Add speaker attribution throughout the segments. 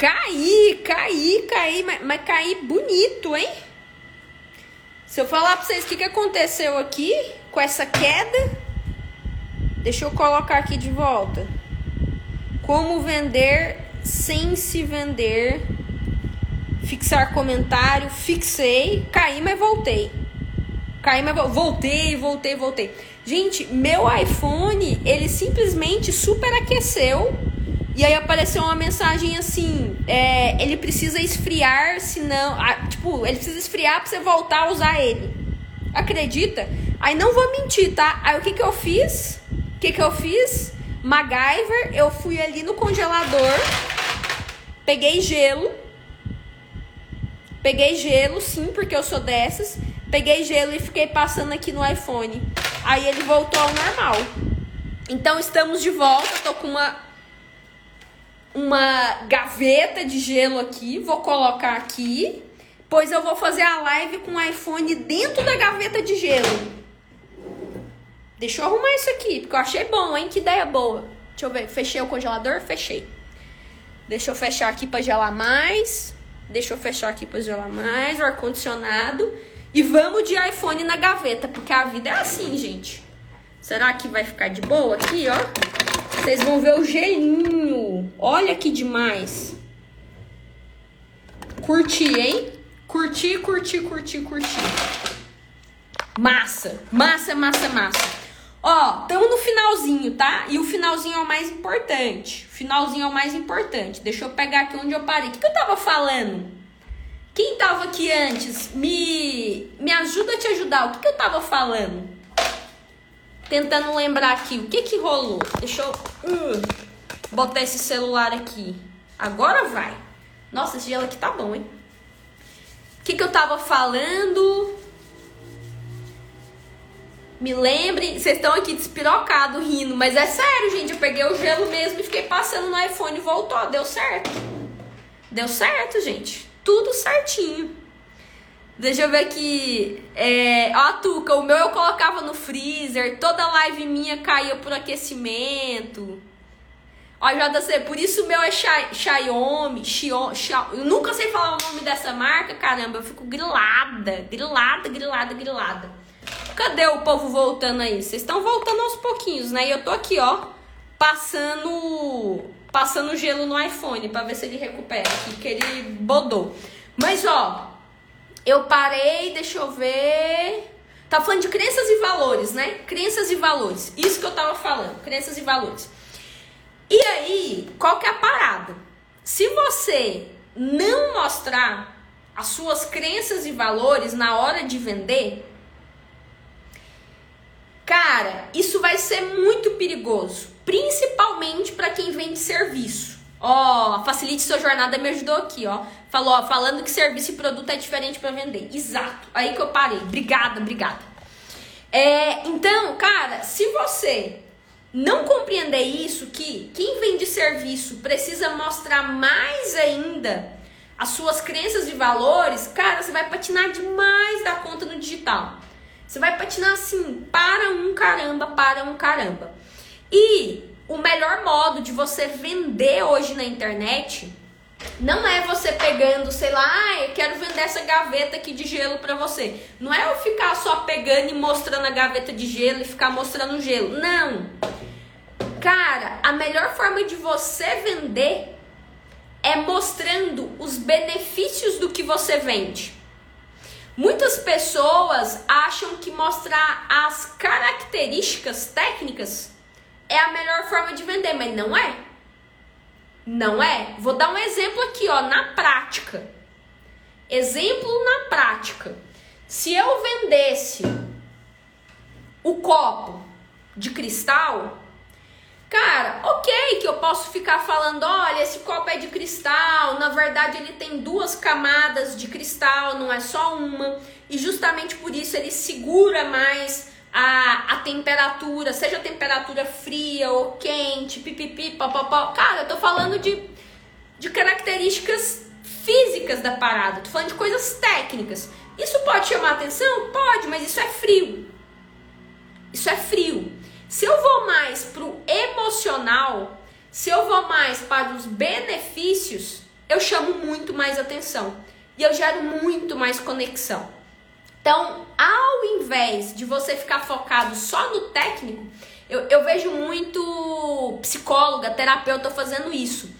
Speaker 1: Caí, caí, caí, mas, mas caí bonito, hein? Se eu falar pra vocês o que, que aconteceu aqui com essa queda, deixa eu colocar aqui de volta. Como vender sem se vender. Fixar comentário, fixei, caí, mas voltei. Caí, mas voltei, voltei, voltei. Gente, meu iPhone, ele simplesmente superaqueceu. E aí apareceu uma mensagem assim: é, ele precisa esfriar, senão. Ah, tipo, ele precisa esfriar pra você voltar a usar ele. Acredita? Aí não vou mentir, tá? Aí o que que eu fiz? O que que eu fiz? MacGyver, eu fui ali no congelador, peguei gelo. Peguei gelo, sim, porque eu sou dessas. Peguei gelo e fiquei passando aqui no iPhone. Aí ele voltou ao normal. Então estamos de volta. Tô com uma uma gaveta de gelo aqui. Vou colocar aqui. Pois eu vou fazer a live com o iPhone dentro da gaveta de gelo. Deixa eu arrumar isso aqui, porque eu achei bom, hein? Que ideia boa. Deixa eu ver. Fechei o congelador? Fechei. Deixa eu fechar aqui para gelar mais. Deixa eu fechar aqui para gelar mais. O ar-condicionado. E vamos de iPhone na gaveta, porque a vida é assim, gente. Será que vai ficar de boa aqui, ó? Vocês vão ver o gelinho. Olha que demais. Curti, hein? Curti, curti, curti, curti. Massa, massa, massa, massa. Ó, estamos no finalzinho, tá? E o finalzinho é o mais importante. O finalzinho é o mais importante. Deixa eu pegar aqui onde eu parei. O que, que eu tava falando? Quem tava aqui antes, me, me ajuda a te ajudar. O que, que eu tava falando? Tentando lembrar aqui. O que que rolou? Deixa eu uh, botar esse celular aqui. Agora vai. Nossa, esse gelo aqui tá bom, hein? O que que eu tava falando? Me lembrem, vocês estão aqui despirocado rindo, mas é sério, gente. Eu peguei o gelo mesmo e fiquei passando no iPhone e voltou. Deu certo. Deu certo, gente tudo certinho. Deixa eu ver aqui. É, ó, a Tuca, o meu eu colocava no freezer, toda live minha caía por aquecimento. Ó, JC, por isso o meu é Xiaomi, Xiaomi. Eu nunca sei falar o nome dessa marca, caramba. Eu fico grilada, grilada, grilada, grilada. Cadê o povo voltando aí? Vocês estão voltando aos pouquinhos, né? E eu tô aqui, ó, passando passando gelo no iPhone para ver se ele recupera aqui, que ele bodou. Mas ó, eu parei, deixa eu ver. Tá falando de crenças e valores, né? Crenças e valores. Isso que eu tava falando, crenças e valores. E aí, qual que é a parada? Se você não mostrar as suas crenças e valores na hora de vender, cara, isso vai ser muito perigoso principalmente para quem vende serviço. Ó, facilite sua jornada me ajudou aqui, ó. Falou, ó, falando que serviço e produto é diferente para vender. Exato. Aí que eu parei. Obrigada, obrigada. É, então, cara, se você não compreender isso, que quem vende serviço precisa mostrar mais ainda as suas crenças e valores, cara, você vai patinar demais da conta no digital. Você vai patinar assim, para um caramba, para um caramba. E o melhor modo de você vender hoje na internet não é você pegando, sei lá, ah, eu quero vender essa gaveta aqui de gelo para você. Não é eu ficar só pegando e mostrando a gaveta de gelo e ficar mostrando o gelo. Não. Cara, a melhor forma de você vender é mostrando os benefícios do que você vende. Muitas pessoas acham que mostrar as características técnicas é a melhor forma de vender, mas não é. Não é. Vou dar um exemplo aqui, ó, na prática. Exemplo na prática. Se eu vendesse o copo de cristal, cara, ok que eu posso ficar falando, olha, esse copo é de cristal, na verdade ele tem duas camadas de cristal, não é só uma, e justamente por isso ele segura mais a, a temperatura, seja a temperatura fria ou quente, pipipi, papapá. Cara, eu tô falando de, de características físicas da parada, tô falando de coisas técnicas. Isso pode chamar atenção? Pode, mas isso é frio. Isso é frio. Se eu vou mais pro emocional, se eu vou mais para os benefícios, eu chamo muito mais atenção e eu gero muito mais conexão. Então, ao invés de você ficar focado só no técnico, eu, eu vejo muito psicóloga, terapeuta fazendo isso.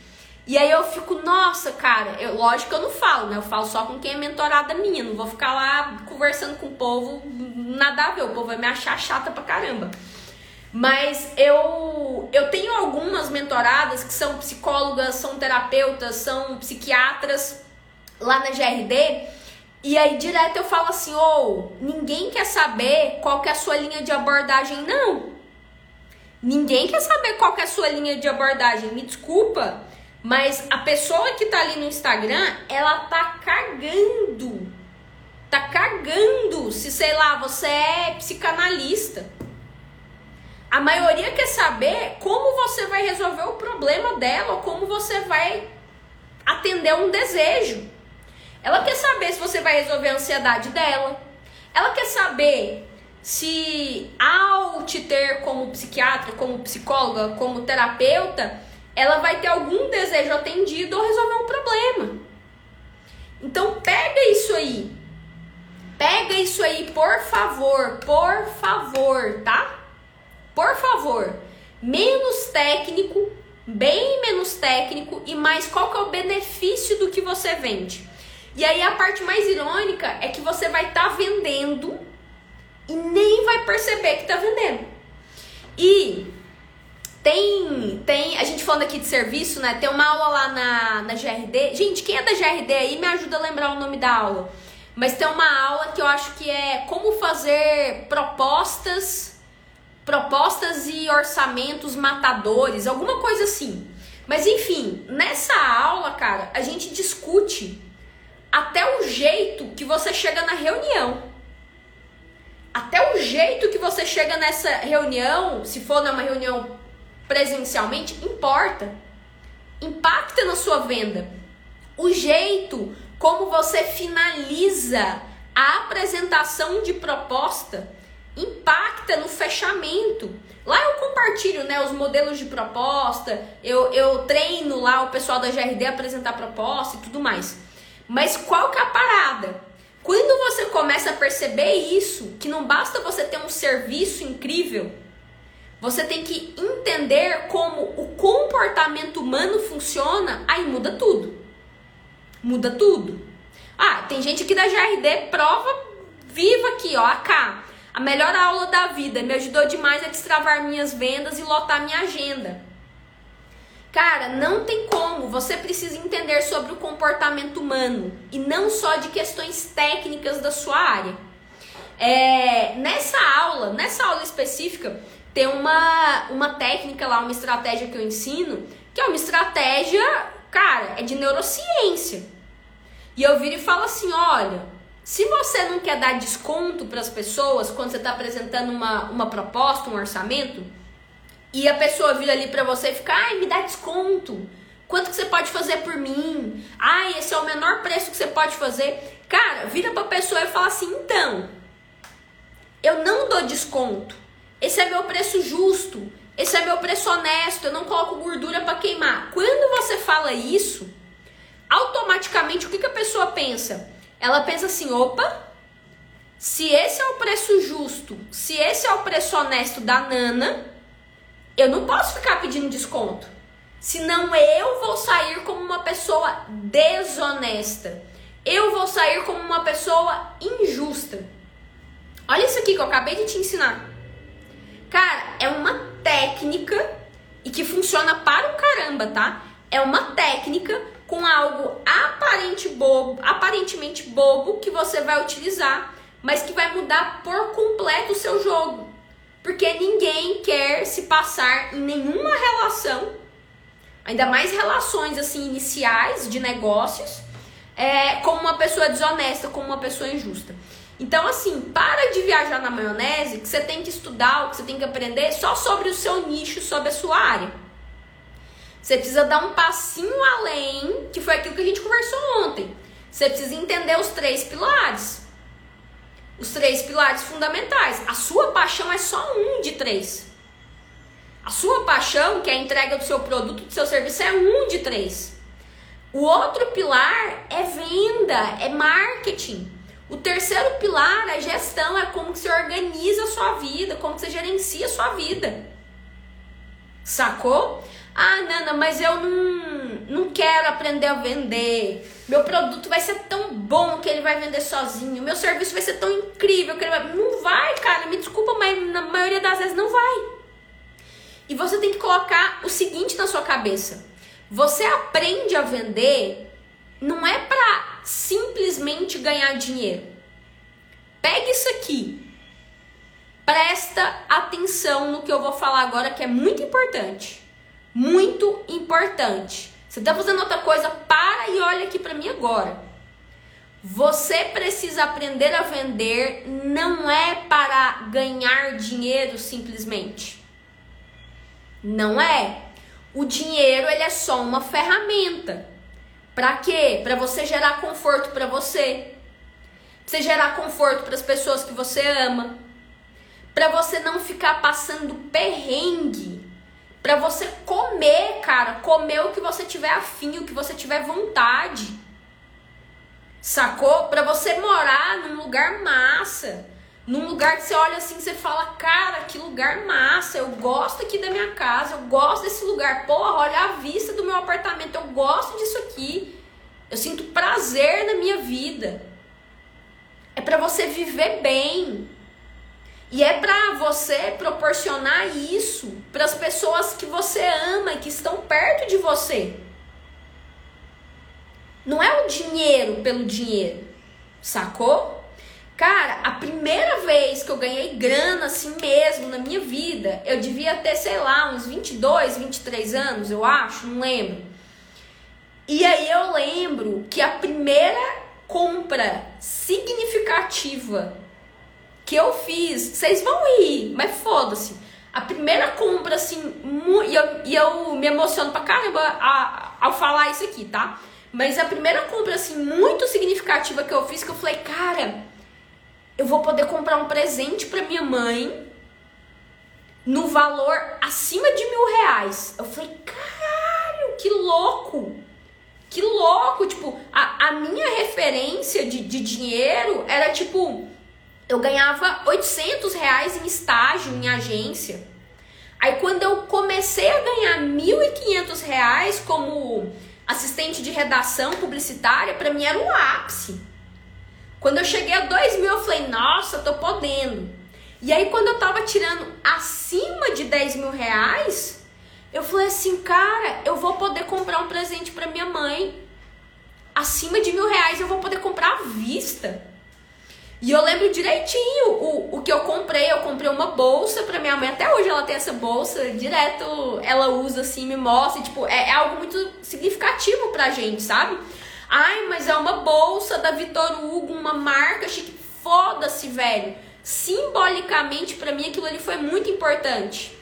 Speaker 1: E aí eu fico, nossa, cara, eu, lógico que eu não falo, né? Eu falo só com quem é mentorada minha. Não vou ficar lá conversando com o povo, nada a ver. O povo vai me achar chata pra caramba. Mas eu, eu tenho algumas mentoradas que são psicólogas, são terapeutas, são psiquiatras lá na GRD. E aí direto eu falo assim, ou oh, ninguém quer saber qual que é a sua linha de abordagem, não. Ninguém quer saber qual que é a sua linha de abordagem, me desculpa. Mas a pessoa que tá ali no Instagram, ela tá cagando. Tá cagando se, sei lá, você é psicanalista. A maioria quer saber como você vai resolver o problema dela, como você vai atender um desejo. Ela quer saber se você vai resolver a ansiedade dela. Ela quer saber se ao te ter como psiquiatra, como psicóloga, como terapeuta, ela vai ter algum desejo atendido ou resolver um problema. Então pega isso aí. Pega isso aí, por favor, por favor, tá? Por favor, menos técnico, bem menos técnico e mais qual que é o benefício do que você vende. E aí a parte mais irônica é que você vai estar tá vendendo e nem vai perceber que está vendendo. E tem, tem, a gente falando aqui de serviço, né? Tem uma aula lá na, na GRD. Gente, quem é da GRD aí me ajuda a lembrar o nome da aula. Mas tem uma aula que eu acho que é como fazer propostas propostas e orçamentos matadores, alguma coisa assim. Mas enfim, nessa aula, cara, a gente discute até o jeito que você chega na reunião. Até o jeito que você chega nessa reunião, se for numa reunião presencialmente, importa. Impacta na sua venda. O jeito como você finaliza a apresentação de proposta impacta no fechamento. Lá eu compartilho né, os modelos de proposta, eu, eu treino lá o pessoal da GRD a apresentar proposta e tudo mais. Mas qual que é a parada? Quando você começa a perceber isso, que não basta você ter um serviço incrível, você tem que entender como o comportamento humano funciona, aí muda tudo. Muda tudo. Ah, tem gente aqui da GRD, prova viva aqui, ó, AK. A melhor aula da vida me ajudou demais a destravar minhas vendas e lotar minha agenda. Cara, não tem como. Você precisa entender sobre o comportamento humano e não só de questões técnicas da sua área. É, nessa aula, nessa aula específica, tem uma, uma técnica lá, uma estratégia que eu ensino, que é uma estratégia, cara, é de neurociência. E eu viro e falo assim: olha, se você não quer dar desconto para as pessoas quando você está apresentando uma, uma proposta, um orçamento, e a pessoa vira ali para você e fica, ai, me dá desconto. Quanto que você pode fazer por mim? Ai, esse é o menor preço que você pode fazer. Cara, vira para a pessoa e fala assim, então, eu não dou desconto. Esse é meu preço justo. Esse é meu preço honesto. Eu não coloco gordura para queimar. Quando você fala isso, automaticamente o que, que a pessoa pensa? ela pensa assim: opa, se esse é o preço justo, se esse é o preço honesto da Nana, eu não posso ficar pedindo desconto. Senão eu vou sair como uma pessoa desonesta. Eu vou sair como uma pessoa injusta. Olha isso aqui que eu acabei de te ensinar. Cara, é uma técnica e que funciona para o caramba, tá? É uma técnica com algo aparente bobo, aparentemente bobo que você vai utilizar, mas que vai mudar por completo o seu jogo. Porque ninguém quer se passar em nenhuma relação, ainda mais relações assim iniciais de negócios, é, como uma pessoa desonesta, como uma pessoa injusta. Então, assim, para de viajar na maionese, que você tem que estudar, o que você tem que aprender só sobre o seu nicho, sobre a sua área. Você precisa dar um passinho além, que foi aquilo que a gente conversou ontem. Você precisa entender os três pilares. Os três pilares fundamentais. A sua paixão é só um de três. A sua paixão, que é a entrega do seu produto, do seu serviço, é um de três. O outro pilar é venda, é marketing. O terceiro pilar é gestão, é como que você organiza a sua vida, como que você gerencia a sua vida. Sacou? Ah, Nana, mas eu não, não quero aprender a vender. Meu produto vai ser tão bom que ele vai vender sozinho. Meu serviço vai ser tão incrível que ele vai. Não vai, cara. Me desculpa, mas na maioria das vezes não vai. E você tem que colocar o seguinte na sua cabeça: você aprende a vender não é para simplesmente ganhar dinheiro. Pega isso aqui. Presta atenção no que eu vou falar agora que é muito importante. Muito importante. Você está fazendo outra coisa, para e olha aqui para mim agora. Você precisa aprender a vender não é para ganhar dinheiro simplesmente. Não é. O dinheiro ele é só uma ferramenta. Para quê? Para você gerar conforto para você. Pra você gerar conforto para as pessoas que você ama. Para você não ficar passando perrengue para você comer, cara, comer o que você tiver afim, o que você tiver vontade. Sacou? Para você morar num lugar massa. Num lugar que você olha assim, você fala, cara, que lugar massa. Eu gosto aqui da minha casa, eu gosto desse lugar. Porra, olha a vista do meu apartamento, eu gosto disso aqui. Eu sinto prazer na minha vida. É para você viver bem. E é para você proporcionar isso para as pessoas que você ama e que estão perto de você. Não é o dinheiro pelo dinheiro, sacou? Cara, a primeira vez que eu ganhei grana assim mesmo na minha vida, eu devia ter, sei lá, uns 22, 23 anos, eu acho, não lembro. E aí eu lembro que a primeira compra significativa que eu fiz, vocês vão rir, mas foda-se. A primeira compra, assim, e eu, e eu me emociono pra caramba ao falar isso aqui, tá? Mas a primeira compra, assim, muito significativa que eu fiz, que eu falei, cara, eu vou poder comprar um presente pra minha mãe no valor acima de mil reais. Eu falei, caralho, que louco! Que louco! Tipo, a, a minha referência de, de dinheiro era tipo eu ganhava 800 reais em estágio em agência. Aí quando eu comecei a ganhar 1.500 reais como assistente de redação publicitária, para mim era um ápice. Quando eu cheguei a 2 mil, eu falei, nossa, tô podendo. E aí quando eu tava tirando acima de 10 mil reais, eu falei assim, cara, eu vou poder comprar um presente para minha mãe. Acima de mil reais eu vou poder comprar à vista. E eu lembro direitinho o, o que eu comprei. Eu comprei uma bolsa pra minha mãe. Até hoje ela tem essa bolsa. Direto ela usa assim, me mostra. Tipo, é, é algo muito significativo pra gente, sabe? Ai, mas é uma bolsa da Vitor Hugo, uma marca chique. Foda-se, velho. Simbolicamente, para mim, aquilo ali foi muito importante.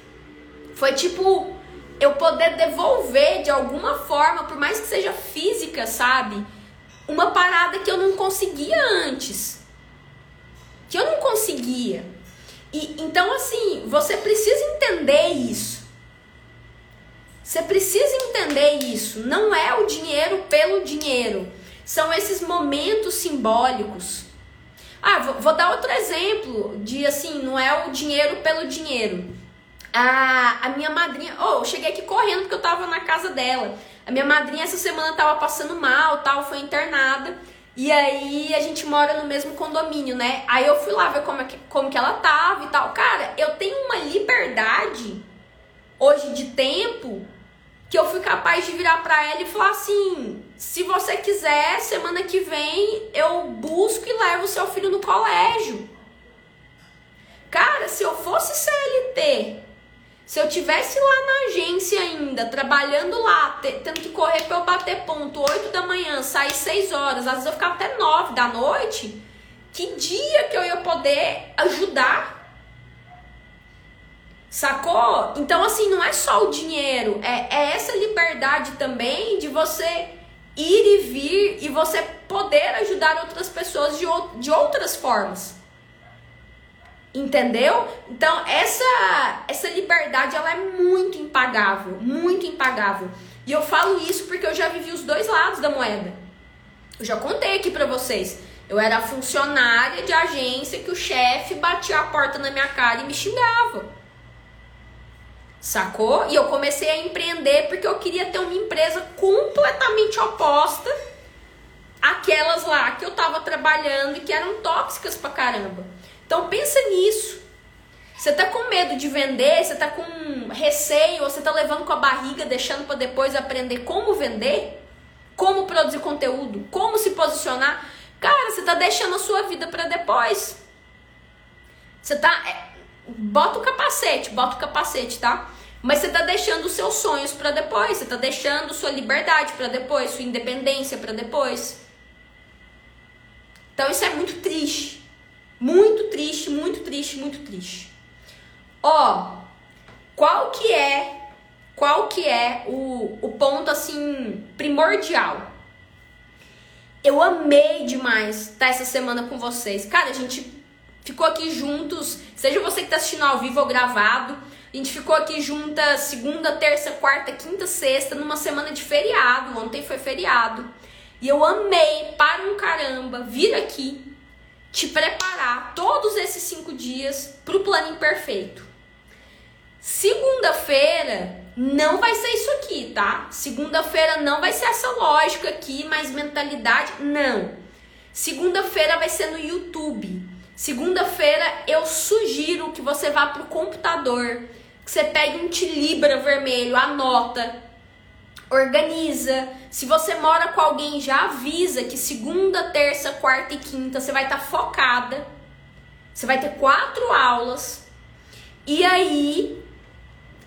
Speaker 1: Foi tipo, eu poder devolver de alguma forma, por mais que seja física, sabe? Uma parada que eu não conseguia antes que eu não conseguia. E então assim, você precisa entender isso. Você precisa entender isso. Não é o dinheiro pelo dinheiro. São esses momentos simbólicos. Ah, vou, vou dar outro exemplo de assim, não é o dinheiro pelo dinheiro. A, a minha madrinha, oh, eu cheguei aqui correndo porque eu tava na casa dela. A minha madrinha essa semana tava passando mal, tal, foi internada. E aí a gente mora no mesmo condomínio, né? Aí eu fui lá ver como, é que, como que ela tava e tal. Cara, eu tenho uma liberdade hoje de tempo que eu fui capaz de virar para ela e falar assim: se você quiser, semana que vem eu busco e levo seu filho no colégio. Cara, se eu fosse CLT se eu tivesse lá na agência ainda, trabalhando lá, tendo que correr para eu bater ponto 8 da manhã, sair 6 horas, às vezes eu ficava até 9 da noite, que dia que eu ia poder ajudar? Sacou? Então, assim, não é só o dinheiro, é, é essa liberdade também de você ir e vir e você poder ajudar outras pessoas de, de outras formas. Entendeu? Então, essa essa liberdade ela é muito impagável, muito impagável. E eu falo isso porque eu já vivi os dois lados da moeda. Eu já contei aqui pra vocês. Eu era funcionária de agência que o chefe batia a porta na minha cara e me xingava. Sacou? E eu comecei a empreender porque eu queria ter uma empresa completamente oposta àquelas lá que eu tava trabalhando e que eram tóxicas pra caramba. Então pensa nisso. Você tá com medo de vender, você tá com receio, ou você tá levando com a barriga, deixando para depois aprender como vender, como produzir conteúdo, como se posicionar. Cara, você tá deixando a sua vida para depois. Você tá é, bota o capacete, bota o capacete, tá? Mas você tá deixando os seus sonhos para depois, você tá deixando sua liberdade para depois, sua independência para depois. Então isso é muito triste. Muito triste, muito triste, muito triste. Ó, qual que é, qual que é o, o ponto assim primordial? Eu amei demais estar essa semana com vocês. Cara, a gente ficou aqui juntos, seja você que tá assistindo ao vivo ou gravado, a gente ficou aqui juntas segunda, terça, quarta, quinta, sexta, numa semana de feriado. Ontem foi feriado. E eu amei para um caramba vir aqui te preparar todos esses cinco dias para o plano imperfeito. Segunda-feira não vai ser isso aqui, tá? Segunda-feira não vai ser essa lógica aqui, mais mentalidade, não. Segunda-feira vai ser no YouTube. Segunda-feira eu sugiro que você vá pro computador, que você pegue um tilibra vermelho, anota, organiza. Se você mora com alguém, já avisa que segunda, terça, quarta e quinta você vai estar tá focada. Você vai ter quatro aulas. E aí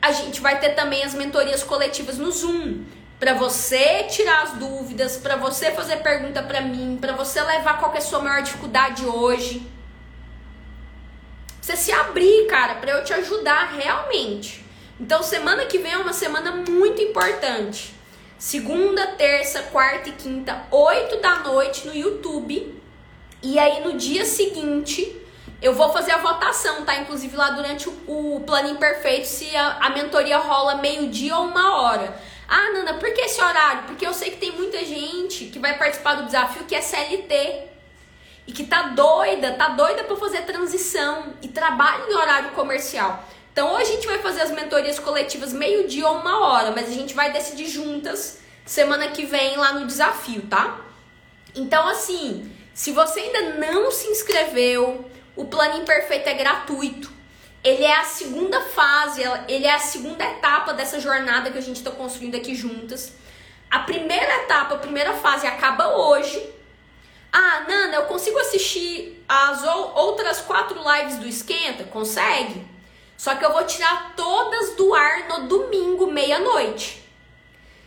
Speaker 1: a gente vai ter também as mentorias coletivas no Zoom, para você tirar as dúvidas, para você fazer pergunta para mim, para você levar qual é a sua maior dificuldade hoje. Você se abrir, cara, para eu te ajudar realmente. Então, semana que vem é uma semana muito importante. Segunda, terça, quarta e quinta, 8 da noite no YouTube. E aí no dia seguinte, eu vou fazer a votação, tá? Inclusive lá durante o, o plano imperfeito, se a, a mentoria rola meio-dia ou uma hora. Ah, Nanda, por que esse horário? Porque eu sei que tem muita gente que vai participar do desafio que é CLT e que tá doida, tá doida para fazer transição e trabalha em horário comercial. Então, hoje a gente vai fazer as mentorias coletivas meio-dia ou uma hora, mas a gente vai decidir juntas semana que vem lá no desafio, tá? Então, assim, se você ainda não se inscreveu, o plano imperfeito é gratuito. Ele é a segunda fase, ele é a segunda etapa dessa jornada que a gente está construindo aqui juntas. A primeira etapa, a primeira fase acaba hoje. Ah, Nana, eu consigo assistir as outras quatro lives do Esquenta? Consegue? Só que eu vou tirar todas do ar no domingo, meia-noite.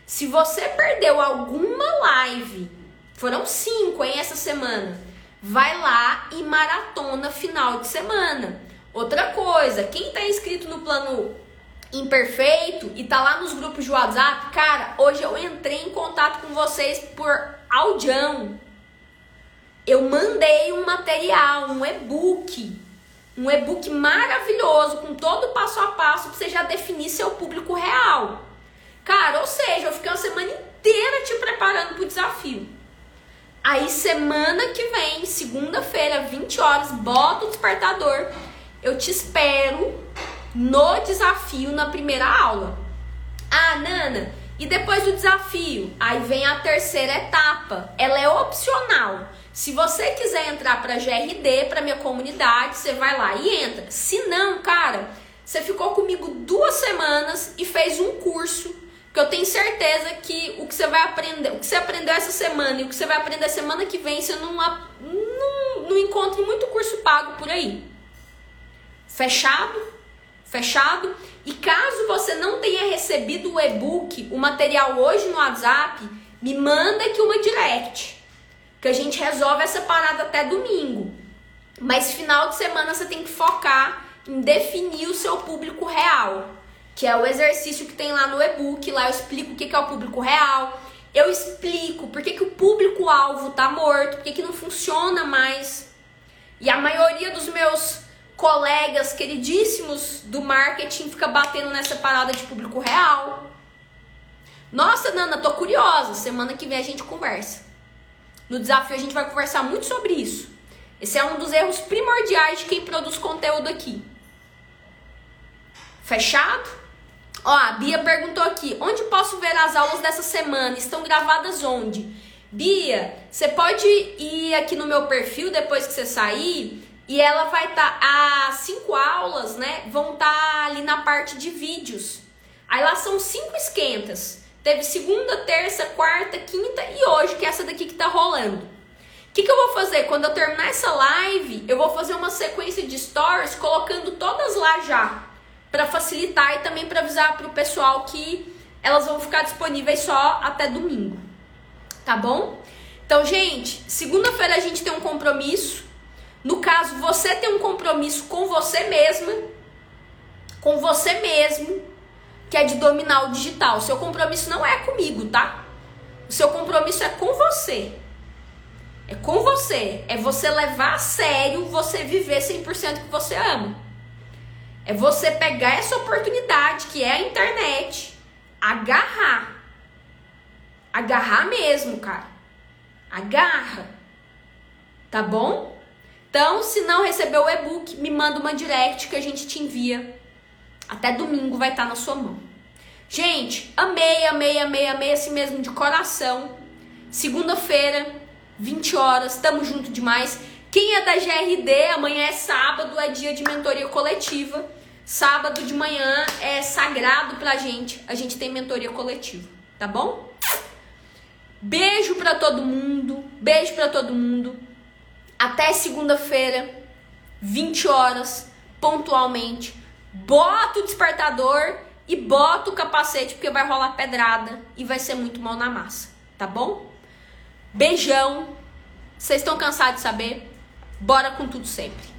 Speaker 1: Se você perdeu alguma live, foram cinco em essa semana vai lá e maratona final de semana. Outra coisa, quem tá inscrito no plano imperfeito e tá lá nos grupos de WhatsApp, cara, hoje eu entrei em contato com vocês por audião. Eu mandei um material, um e-book, um e-book maravilhoso com todo o passo a passo para você já definir seu público real. Cara, ou seja, eu fiquei uma semana inteira te preparando pro desafio. Aí semana que vem, segunda-feira, 20 horas, bota o despertador. Eu te espero no desafio na primeira aula. Ah, Nana, e depois do desafio? Aí vem a terceira etapa. Ela é opcional. Se você quiser entrar para GRD, para minha comunidade, você vai lá e entra. Se não, cara, você ficou comigo duas semanas e fez um curso porque eu tenho certeza que o que você vai aprender, o que você aprendeu essa semana e o que você vai aprender semana que vem, você não, não, não encontra muito curso pago por aí. Fechado? Fechado? E caso você não tenha recebido o e-book, o material hoje no WhatsApp, me manda aqui uma direct. Que a gente resolve essa parada até domingo. Mas final de semana você tem que focar em definir o seu público real que é o exercício que tem lá no e-book. Lá eu explico o que é o público real. Eu explico por que, que o público-alvo tá morto, por que, que não funciona mais. E a maioria dos meus colegas queridíssimos do marketing fica batendo nessa parada de público real. Nossa, Nana, tô curiosa. Semana que vem a gente conversa. No desafio a gente vai conversar muito sobre isso. Esse é um dos erros primordiais de quem produz conteúdo aqui. Fechado? Ó, a Bia perguntou aqui: onde posso ver as aulas dessa semana? Estão gravadas onde? Bia, você pode ir aqui no meu perfil depois que você sair e ela vai estar. Tá, as cinco aulas, né? Vão estar tá ali na parte de vídeos. Aí lá são cinco esquentas. Teve segunda, terça, quarta, quinta e hoje, que é essa daqui que tá rolando. O que, que eu vou fazer? Quando eu terminar essa live, eu vou fazer uma sequência de stories colocando todas lá já para facilitar e também para avisar para o pessoal que elas vão ficar disponíveis só até domingo. Tá bom? Então, gente, segunda-feira a gente tem um compromisso. No caso, você tem um compromisso com você mesma, com você mesmo, que é de dominar o digital. Seu compromisso não é comigo, tá? O seu compromisso é com você. É com você. É você levar a sério você viver 100% que você ama. É você pegar essa oportunidade que é a internet, agarrar. Agarrar mesmo, cara. Agarra. Tá bom? Então, se não recebeu o e-book, me manda uma direct que a gente te envia. Até domingo vai estar tá na sua mão. Gente, amei, amei, amei, amei assim mesmo de coração. Segunda-feira, 20 horas, tamo junto demais. Quem é da GRD, amanhã é sábado, é dia de mentoria coletiva. Sábado de manhã é sagrado pra gente. A gente tem mentoria coletiva, tá bom? Beijo pra todo mundo. Beijo pra todo mundo. Até segunda-feira, 20 horas, pontualmente. Bota o despertador e bota o capacete porque vai rolar pedrada e vai ser muito mal na massa, tá bom? Beijão. Vocês estão cansados de saber? Bora com tudo sempre.